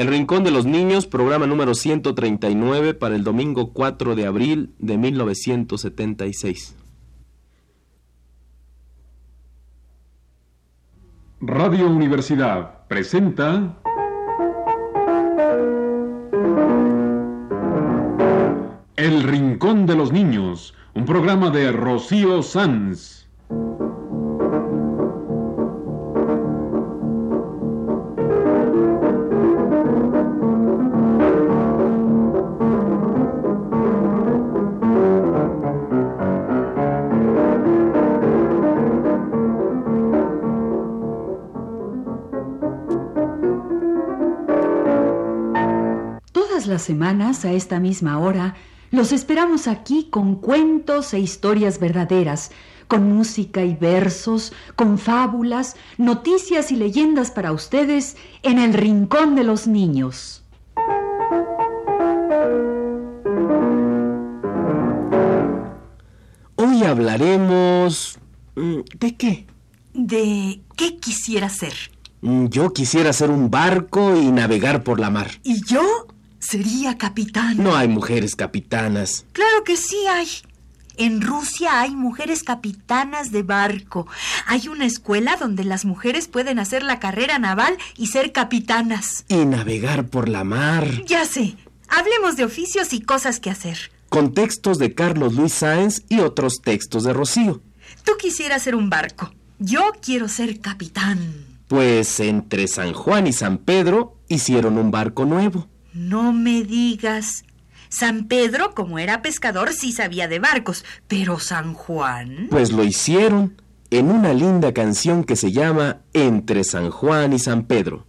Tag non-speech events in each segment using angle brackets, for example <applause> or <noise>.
El Rincón de los Niños, programa número 139 para el domingo 4 de abril de 1976. Radio Universidad presenta El Rincón de los Niños, un programa de Rocío Sanz. Semanas, a esta misma hora, los esperamos aquí con cuentos e historias verdaderas, con música y versos, con fábulas, noticias y leyendas para ustedes en el Rincón de los Niños. Hoy hablaremos... mm, ¿De qué? ¿De qué quisiera ser? Mm, Yo quisiera ser un barco y navegar por la mar. ¿Y yo? Sería capitán. No hay mujeres capitanas. Claro que sí hay. En Rusia hay mujeres capitanas de barco. Hay una escuela donde las mujeres pueden hacer la carrera naval y ser capitanas. Y navegar por la mar. Ya sé. Hablemos de oficios y cosas que hacer. Con textos de Carlos Luis Sáenz y otros textos de Rocío. Tú quisieras ser un barco. Yo quiero ser capitán. Pues entre San Juan y San Pedro hicieron un barco nuevo. No me digas. San Pedro, como era pescador, sí sabía de barcos, pero San Juan... Pues lo hicieron en una linda canción que se llama Entre San Juan y San Pedro.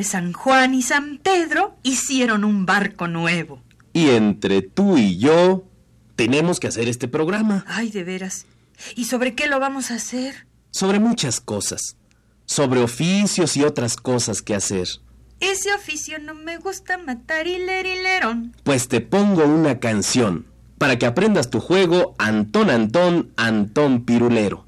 Entre San Juan y San Pedro hicieron un barco nuevo. Y entre tú y yo tenemos que hacer este programa Ay, de veras. ¿Y sobre qué lo vamos a hacer? sobre muchas cosas, sobre oficios y otras cosas que hacer. Ese oficio no me gusta matar hilerilerón. Pues te pongo una canción para que aprendas tu juego Antón Antón Antón Pirulero.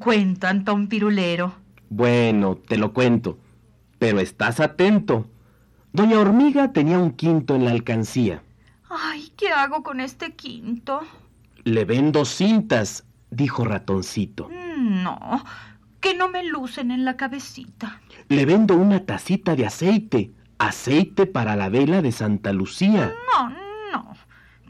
Cuento, Antón Pirulero. Bueno, te lo cuento, pero estás atento. Doña Hormiga tenía un quinto en la alcancía. Ay, ¿qué hago con este quinto? Le vendo cintas, dijo Ratoncito. Mm, No, que no me lucen en la cabecita. Le vendo una tacita de aceite, aceite para la vela de Santa Lucía. No, no,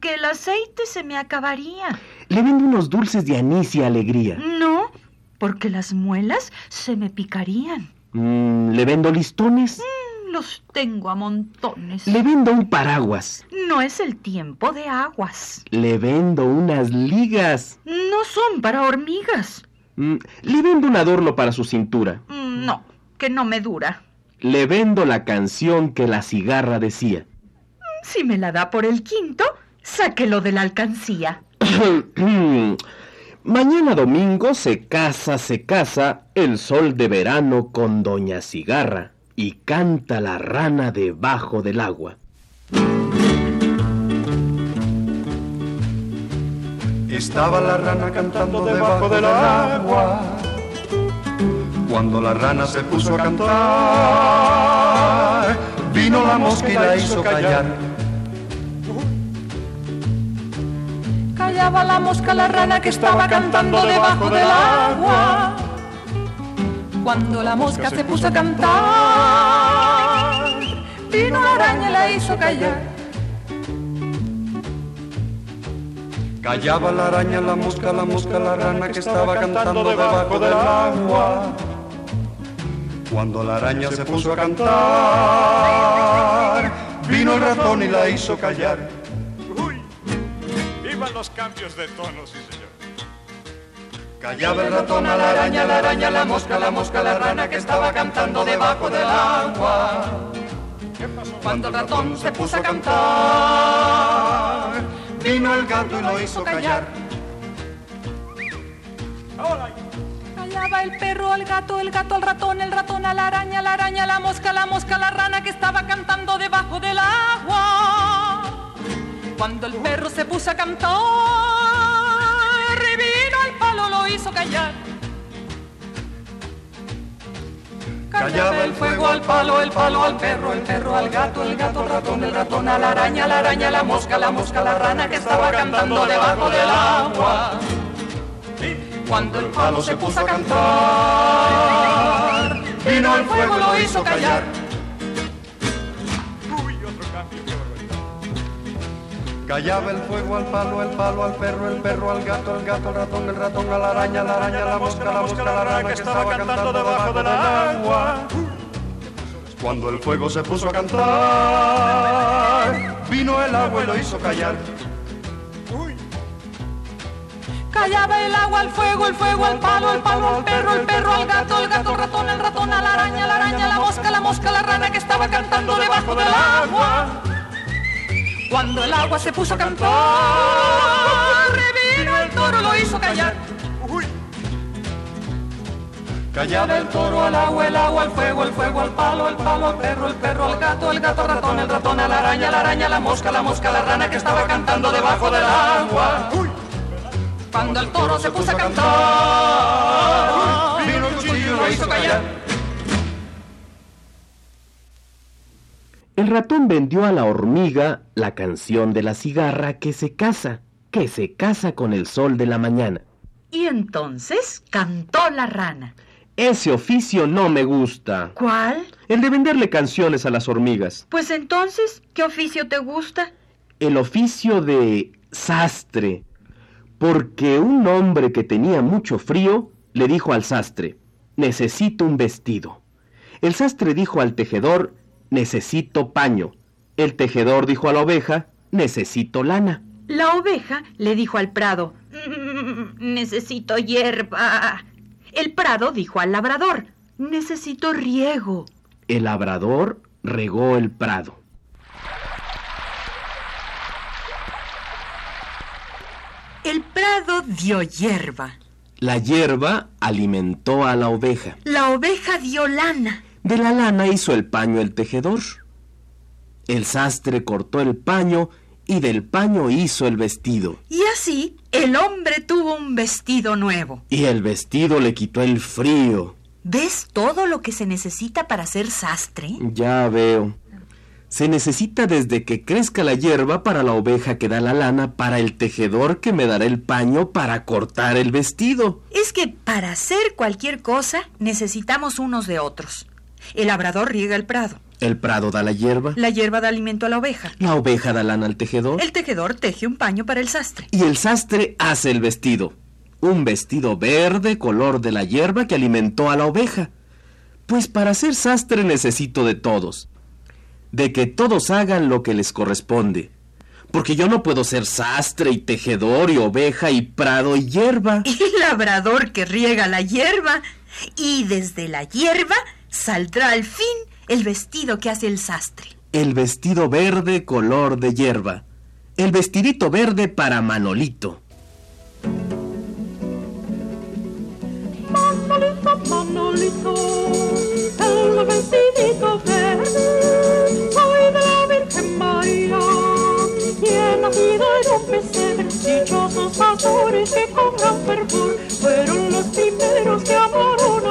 que el aceite se me acabaría. Le vendo unos dulces de anís y alegría. No, porque las muelas se me picarían. Mm, le vendo listones. Mm, Los tengo a montones. Le vendo un paraguas. No es el tiempo de aguas. Le vendo unas ligas. No son para hormigas. Mm, le vendo un adorno para su cintura. No, que no me dura. Le vendo la canción que la cigarra decía. Si me la da por el quinto, sáquelo de la alcancía. <clears throat> Mañana domingo se casa, se casa el sol de verano con Doña Cigarra y canta la rana debajo del agua. Estaba la rana cantando debajo del agua. Cuando la rana se puso a cantar, vino la mosca y la hizo callar. Callaba la mosca la rana que estaba cantando debajo del agua. Cuando la mosca se puso a cantar, vino la araña y la hizo callar. Callaba la araña, la mosca, la mosca, la rana que estaba cantando debajo del agua. Cuando la araña se puso a cantar, vino el ratón y la hizo callar. ¡Uy! ¡Vivan los cambios de tono, sí, señor! Callaba el ratón a la araña, la araña, la mosca, la mosca, la rana que estaba cantando debajo del agua. Cuando el ratón se puso a cantar, Vino el gato y lo hizo callar. Callaba el perro al gato, el gato al ratón, el ratón a la araña, la araña la mosca, la mosca la rana que estaba cantando debajo del agua. Cuando el perro se puso a cantar, vino al palo, lo hizo callar. Callaba el fuego al palo, el palo al perro, el perro al gato, el gato al ratón, el ratón a la araña, la araña a la mosca, la mosca a la rana que estaba cantando debajo del agua. Cuando el palo se puso a cantar, vino el fuego, lo hizo callar. Callaba el fuego al palo, el palo al perro, el perro al gato, el gato al ratón, el ratón a la araña, la araña a la mosca, la mosca la rana que estaba cantando debajo del agua. Cuando el fuego se puso a cantar, vino el agua y lo hizo callar. Callaba el agua al fuego, el fuego al palo, el palo al perro, el perro al gato, el gato al ratón, el ratón a la araña, la araña a la mosca, la mosca la rana que estaba cantando debajo del agua. Cuando el agua se puso a cantar, vino el toro, lo hizo callar. ¡Uy! Callaba el toro al agua, el agua al fuego, el fuego al palo, el palo al perro, el perro al gato, el gato al ratón, el ratón a la araña, la araña la mosca, la mosca la rana que estaba cantando debajo del agua. Cuando el toro se puso a cantar, vino el cuchillo y lo hizo callar. El ratón vendió a la hormiga la canción de la cigarra que se casa, que se casa con el sol de la mañana. Y entonces cantó la rana. Ese oficio no me gusta. ¿Cuál? El de venderle canciones a las hormigas. Pues entonces, ¿qué oficio te gusta? El oficio de sastre. Porque un hombre que tenía mucho frío le dijo al sastre, necesito un vestido. El sastre dijo al tejedor, necesito paño. El tejedor dijo a la oveja, necesito lana. La oveja le dijo al prado, "Mm, necesito hierba. El prado dijo al labrador, necesito riego. El labrador regó el prado. El prado dio hierba. La hierba alimentó a la oveja. La oveja dio lana. De la lana hizo el paño el tejedor. El sastre cortó el paño y del paño hizo el vestido. Y así El hombre tuvo un vestido nuevo. Y el vestido le quitó el frío. ¿Ves todo lo que se necesita para ser sastre? Ya veo. Se necesita desde que crezca la hierba para la oveja que da la lana, para el tejedor que me dará el paño para cortar el vestido. Es que para hacer cualquier cosa necesitamos unos de otros. El labrador riega el prado. El prado da la hierba. La hierba da alimento a la oveja. La oveja da lana al tejedor. El tejedor teje un paño para el sastre. Y el sastre hace el vestido. Un vestido verde, color de la hierba que alimentó a la oveja. Pues para ser sastre necesito de todos. De que todos hagan lo que les corresponde. Porque yo no puedo ser sastre y tejedor y oveja y prado y hierba. <laughs> Y labrador que riega la hierba. Y desde la hierba saldrá al fin el vestido que hace el sastre. El vestido verde color de hierba. El vestidito verde para Manolito. Manolito, Manolito, el vestidito verde, soy de la Virgen María, y he nacido en un pesebre, dichosos pastores que con gran fervor fueron los primeros que amaron a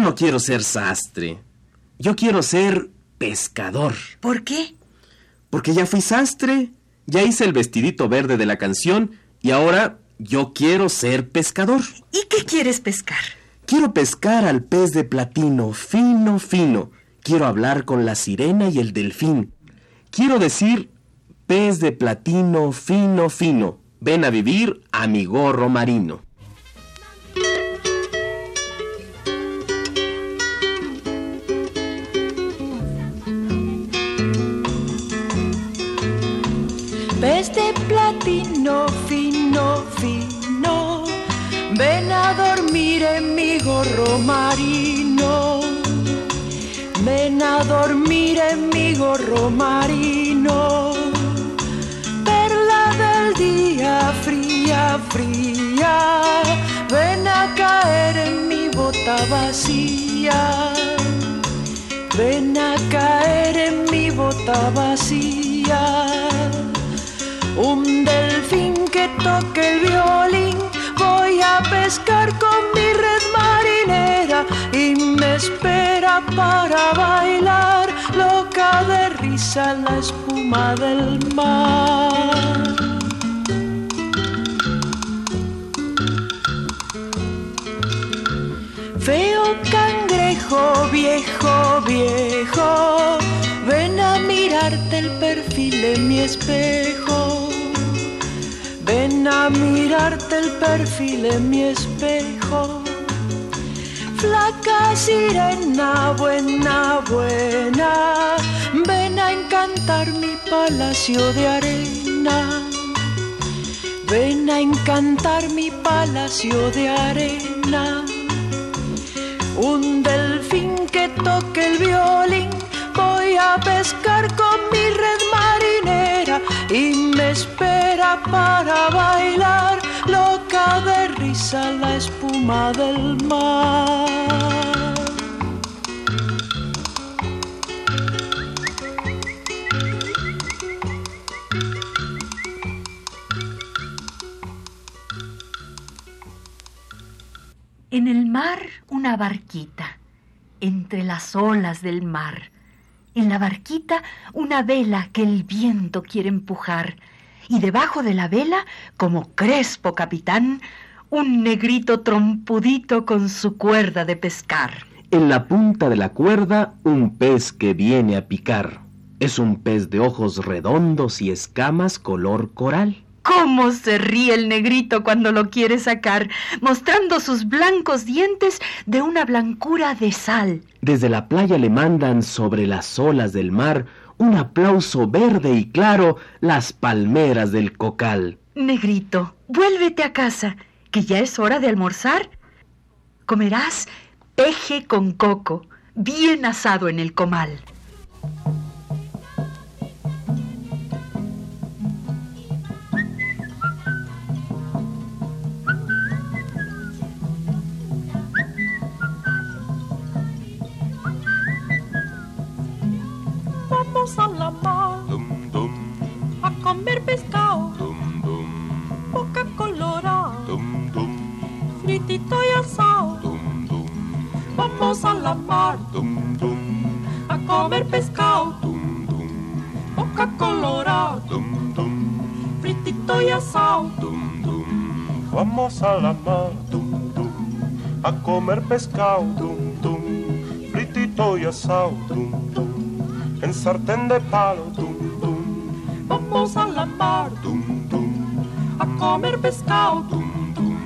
Yo no quiero ser sastre. Yo quiero ser pescador. ¿Por qué? Porque ya fui sastre, ya hice el vestidito verde de la canción y ahora yo quiero ser pescador. ¿Y qué quieres pescar? Quiero pescar al pez de platino, fino, fino. Quiero hablar con la sirena y el delfín. Quiero decir, pez de platino, fino, fino. Ven a vivir a mi gorro marino. Pez de platino fino, fino, ven a dormir en mi gorro marino. Ven a dormir en mi gorro marino. Perla del día fría, fría, ven a caer en mi bota vacía. Ven a caer en mi bota vacía. Un delfín que toque el violín, voy a pescar con mi red marinera y me espera para bailar, loca de risa la espuma del mar. Feo cangrejo viejo, viejo, ven a mirarte el perfil de mi espejo. Ven a mirarte el perfil en mi espejo. Flaca sirena, buena, buena, ven a encantar mi palacio de arena. Ven a encantar mi palacio de arena. Un delfín que toque el violín, voy a pescar con mi red y me espera para bailar, loca de risa la espuma del mar. En el mar una barquita, entre las olas del mar. En la barquita una vela que el viento quiere empujar. Y debajo de la vela, como crespo capitán, un negrito trompudito con su cuerda de pescar. En la punta de la cuerda, un pez que viene a picar. Es un pez de ojos redondos y escamas color coral. ¿Cómo se ríe el negrito cuando lo quiere sacar, mostrando sus blancos dientes de una blancura de sal? Desde la playa le mandan sobre las olas del mar un aplauso verde y claro las palmeras del cocal. Negrito, vuélvete a casa, que ya es hora de almorzar. Comerás peje con coco, bien asado en el comal. Vamos a la mar Dum dum a comer pescado, dum dum boca colorada, dum dum fritito y asado. dum dum Vamos a la mar dum dum a comer pescado, dum dum boca colorada, dum dum fritito y asado. dum dum Vamos a la mar dum dum a comer pescado dum dum fritito y asado dum dum en sartén de palo dum dum Vamos a la mar dum dum a comer pescado, dum dum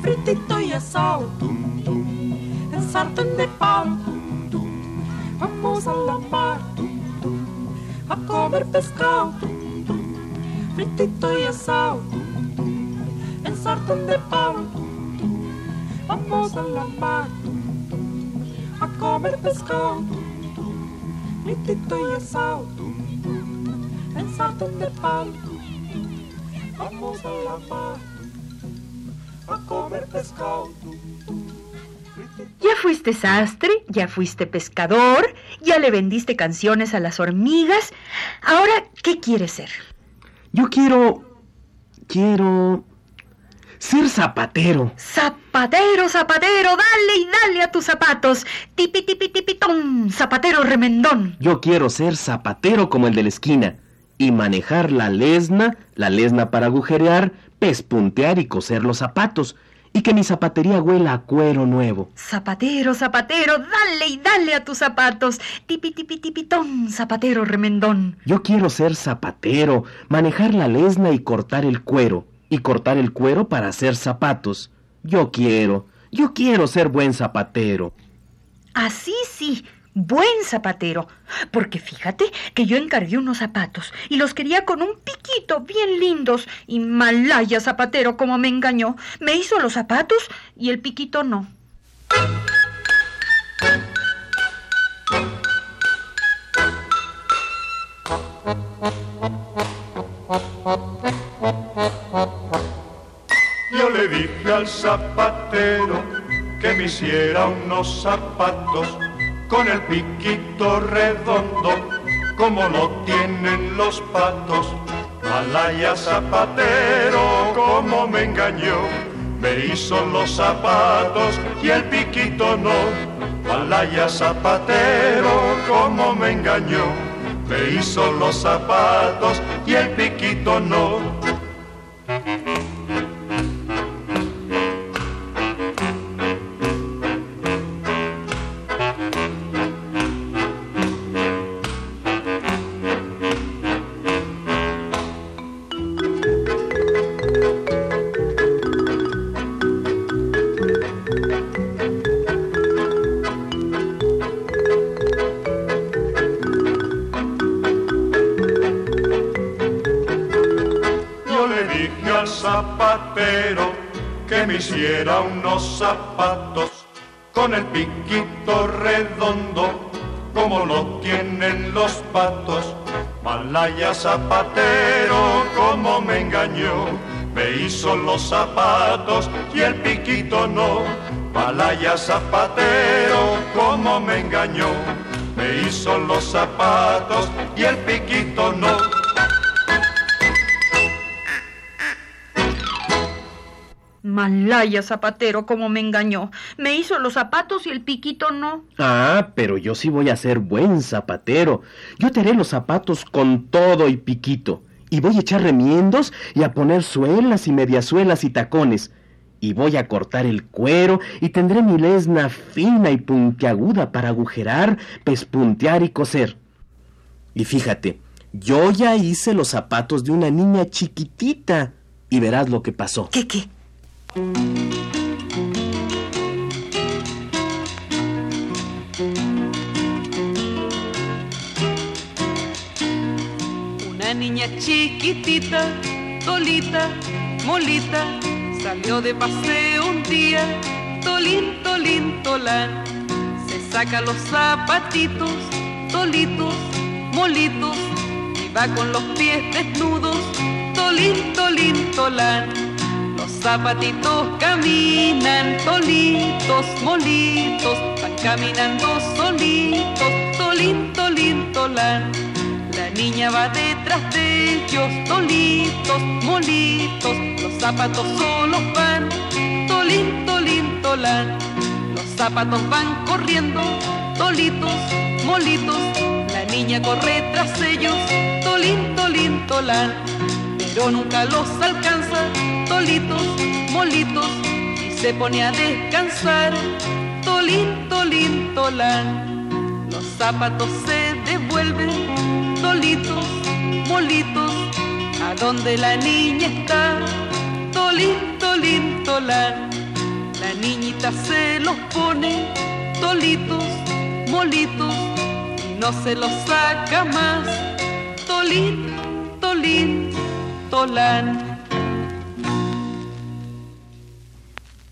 fritito y asado, dum dum en sartén de palo. dum dum Vamos a la mar dum dum a comer pescado, dum dum fritito y asado, dum dum en sartén de palo. dum dum Vamos a la mar a comer pescado, fritito y asado, en sartén de palo. Vamos a la mar a comer pescado. Ya fuiste sastre, ya fuiste pescador, ya le vendiste canciones a las hormigas. Ahora, ¿qué quieres ser? Yo quiero... quiero... ser zapatero. Zapatero, zapatero, dale y dale a tus zapatos. Tipi, tipi, tipitón, zapatero remendón. Yo quiero ser zapatero como el de la esquina y manejar la lesna, la lesna para agujerear, pespuntear y coser los zapatos y que mi zapatería huela a cuero nuevo. Zapatero, zapatero, dale y dale a tus zapatos. Tipi, tipi, tipitón, zapatero remendón. Yo quiero ser zapatero, manejar la lesna y cortar el cuero, y cortar el cuero para hacer zapatos. Yo quiero, yo quiero ser buen zapatero. Así sí, buen zapatero. Porque fíjate que yo encargué unos zapatos y los quería con un piquito bien lindos. Y malaya zapatero como me engañó. Me hizo los zapatos y el piquito no. Zapatero que me hiciera unos zapatos con el piquito redondo como lo tienen los patos. Malaya zapatero, como me engañó, me hizo los zapatos y el piquito no. Malaya zapatero, como me engañó, me hizo los zapatos y el piquito no. Hiciera unos zapatos con el piquito redondo como lo tienen los patos. Malaya zapatero, como me engañó, me hizo los zapatos y el piquito no. Malaya zapatero, como me engañó, me hizo los zapatos Malaya zapatero como me engañó. Me hizo los zapatos y el piquito no. Ah, pero yo sí voy a ser buen zapatero. Yo te haré los zapatos con todo y piquito. Y voy a echar remiendos y a poner suelas y mediasuelas y tacones. Y voy a cortar el cuero y tendré mi lesna fina y puntiaguda para agujerar, pespuntear y coser. Y fíjate, yo ya hice los zapatos de una niña chiquitita. Y verás lo que pasó. ¿Qué qué? Niña chiquitita, tolita, molita, salió de paseo un día, tolín, tolín, tolán. Se saca los zapatitos, tolitos, molitos, y va con los pies desnudos, tolín, tolín, tolán. Zapatitos caminan, tolitos, molitos, van caminando solitos, tolín, tolín, tolán. La niña va detrás de ellos, tolitos, molitos, los zapatos solos van, tolín, tolín, tolán. Los zapatos van corriendo, tolitos, molitos, la niña corre tras ellos, tolín, tolín, tolán. Pero nunca los alcanza, tolitos, molitos, y se pone a descansar, tolín, tolín, tolán. Los zapatos se devuelven, tolitos, molitos, a donde la niña está, tolín, tolín, tolán. La niñita se los pone, tolitos, molitos, y no se los saca más, tolín, tolín,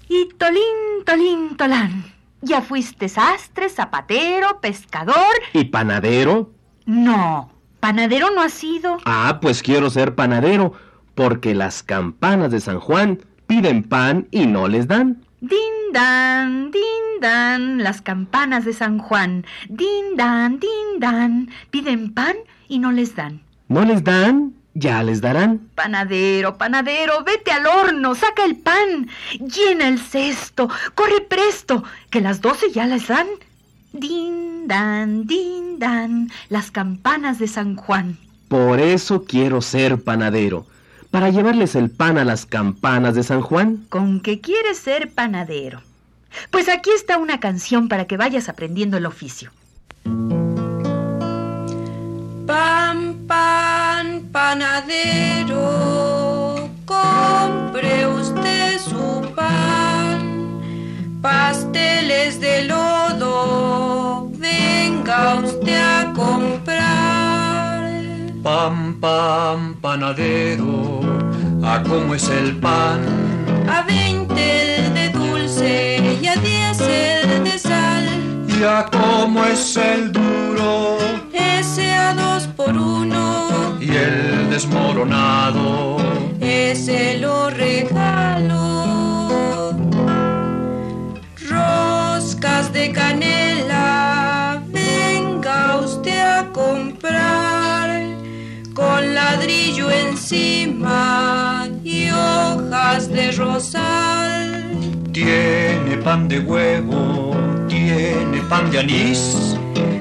Y tolín, tolín, tolán. ¿Ya fuiste sastre, zapatero, pescador? ¿Y panadero? No, panadero no has sido. Ah, pues quiero ser panadero, porque las campanas de San Juan piden pan y no les dan. Din dan, din dan, las campanas de San Juan. Din dan, din dan, piden pan y no les dan. ¿No les dan? Ya les darán. Panadero, panadero, vete al horno, saca el pan, llena el cesto, corre presto, que las doce ya les dan. Din dan, din dan, las campanas de San Juan. Por eso quiero ser panadero, para llevarles el pan a las campanas de San Juan. ¿Con qué quieres ser panadero? Pues aquí está una canción para que vayas aprendiendo el oficio. Panadero, compre usted su pan. Pasteles de lodo, venga usted a comprar. Pan, pan, panadero, ¿a cómo es el pan? Sal. ¿Y a cómo es el duro? Ese a dos por uno, Y el desmoronado, ese lo regalo. Roscas de canela, venga usted a comprar con ladrillo encima y hojas de rosal. tiene pan de huevo, tiene pan de anís.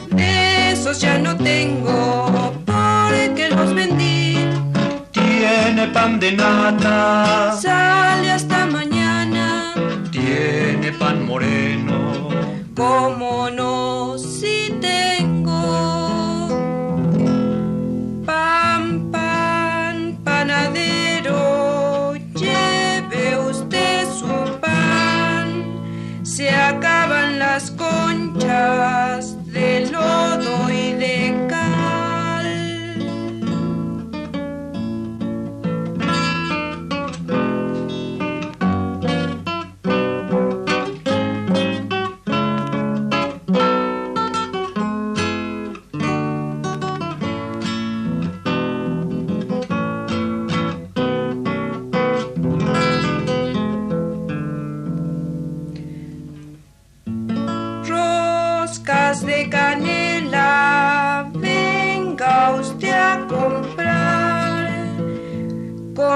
De esos ya no tengo porque los vendí. Tiene pan de nata, Sale hasta mañana. tiene pan moreno. ¿Cómo no? Conchas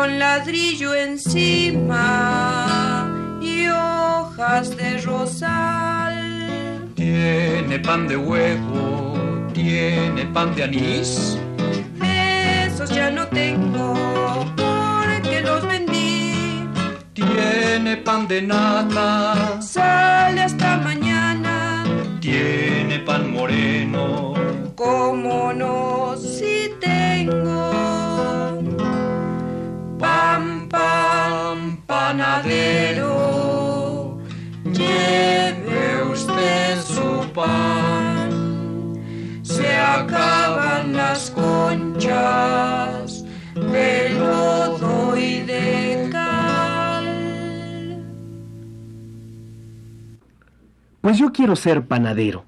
con ladrillo encima y hojas de rosal. Tiene pan de huevo, tiene pan de anís. Esos ya no tengo porque los vendí. Tiene pan de nata, Sale hasta mañana. tiene pan moreno. ¿Cómo no? Si tengo panadero, lleve usted su pan. Se acaban las conchas de lodo y de cal. Pues yo quiero ser panadero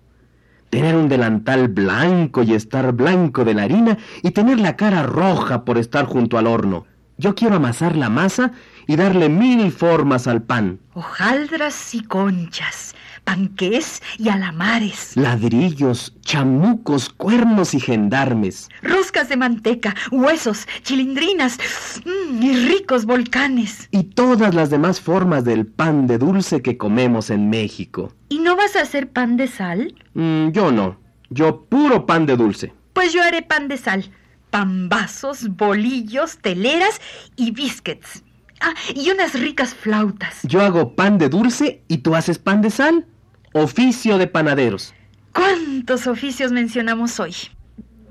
tener un delantal blanco y estar blanco de la harina y tener la cara roja por estar junto al horno. Yo quiero amasar la masa y darle mil formas al pan. Hojaldras y conchas, panqués y alamares, Ladrillos, chamucos, cuernos y gendarmes. roscas de manteca, huesos, chilindrinas mm, y ricos volcanes. Y todas las demás formas del pan de dulce que comemos en México. ¿Y no vas a hacer pan de sal? Mm, yo no. Yo puro pan de dulce. Pues yo haré pan de sal. Pambazos, bolillos, teleras y biscuits. Ah, y unas ricas flautas. Yo hago pan de dulce y tú haces pan de sal. Oficio de panaderos. ¿Cuántos oficios mencionamos hoy?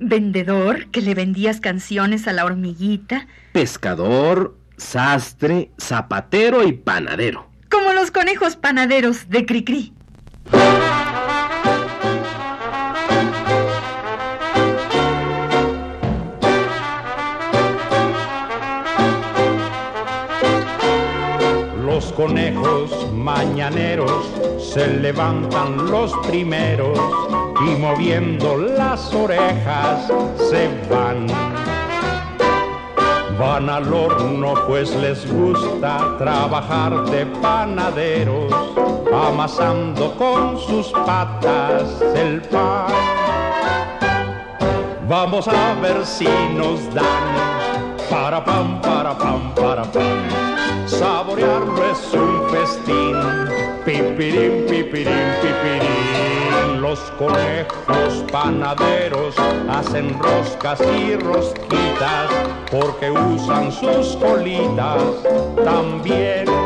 Vendedor, que le vendías canciones a la hormiguita, Pescador, sastre, zapatero y panadero. como los conejos panaderos de Cricri. Conejos mañaneros se levantan los primeros y moviendo las orejas se van. Van al horno pues les gusta trabajar de panaderos, amasando con sus patas el pan. Vamos a ver si nos dan para pam, para pam, para pam. Saborearlo es un festín. Pipirín, pipirín, pipirín. Los conejos panaderos hacen roscas y rosquitas porque usan sus colitas también.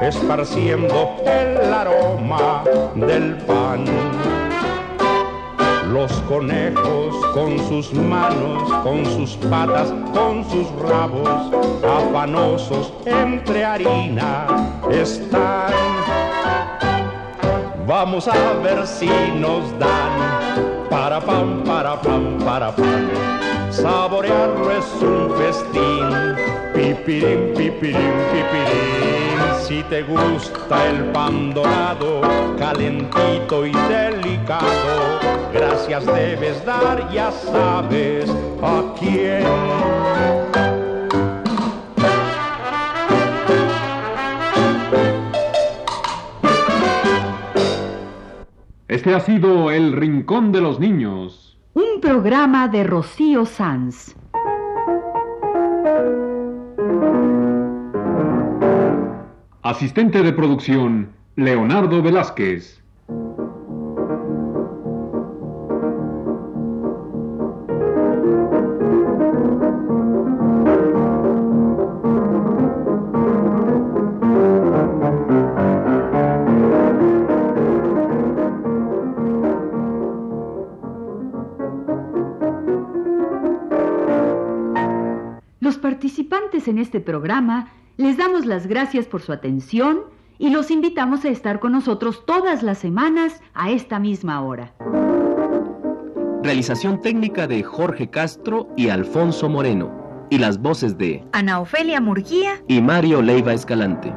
Esparciendo el aroma del pan. Los conejos con sus manos, con sus patas, con sus rabos, afanosos entre harina están. Vamos a ver si nos dan para pam, para pam, para pam. Saborearlo es un festín. Pipirín, pipirín, pipirín. Si te gusta el pan dorado, calentito y delicado, gracias debes dar, ya sabes a quién. Este ha sido El Rincón de los Niños. Un programa de Rocío Sanz. Asistente de producción, Leonardo Velázquez. En este programa les damos las gracias por su atención y los invitamos a estar con nosotros todas las semanas a esta misma hora. Realización técnica de Jorge Castro y Alfonso Moreno. Y las voces de Ana Ofelia Murguía y Mario Leiva Escalante.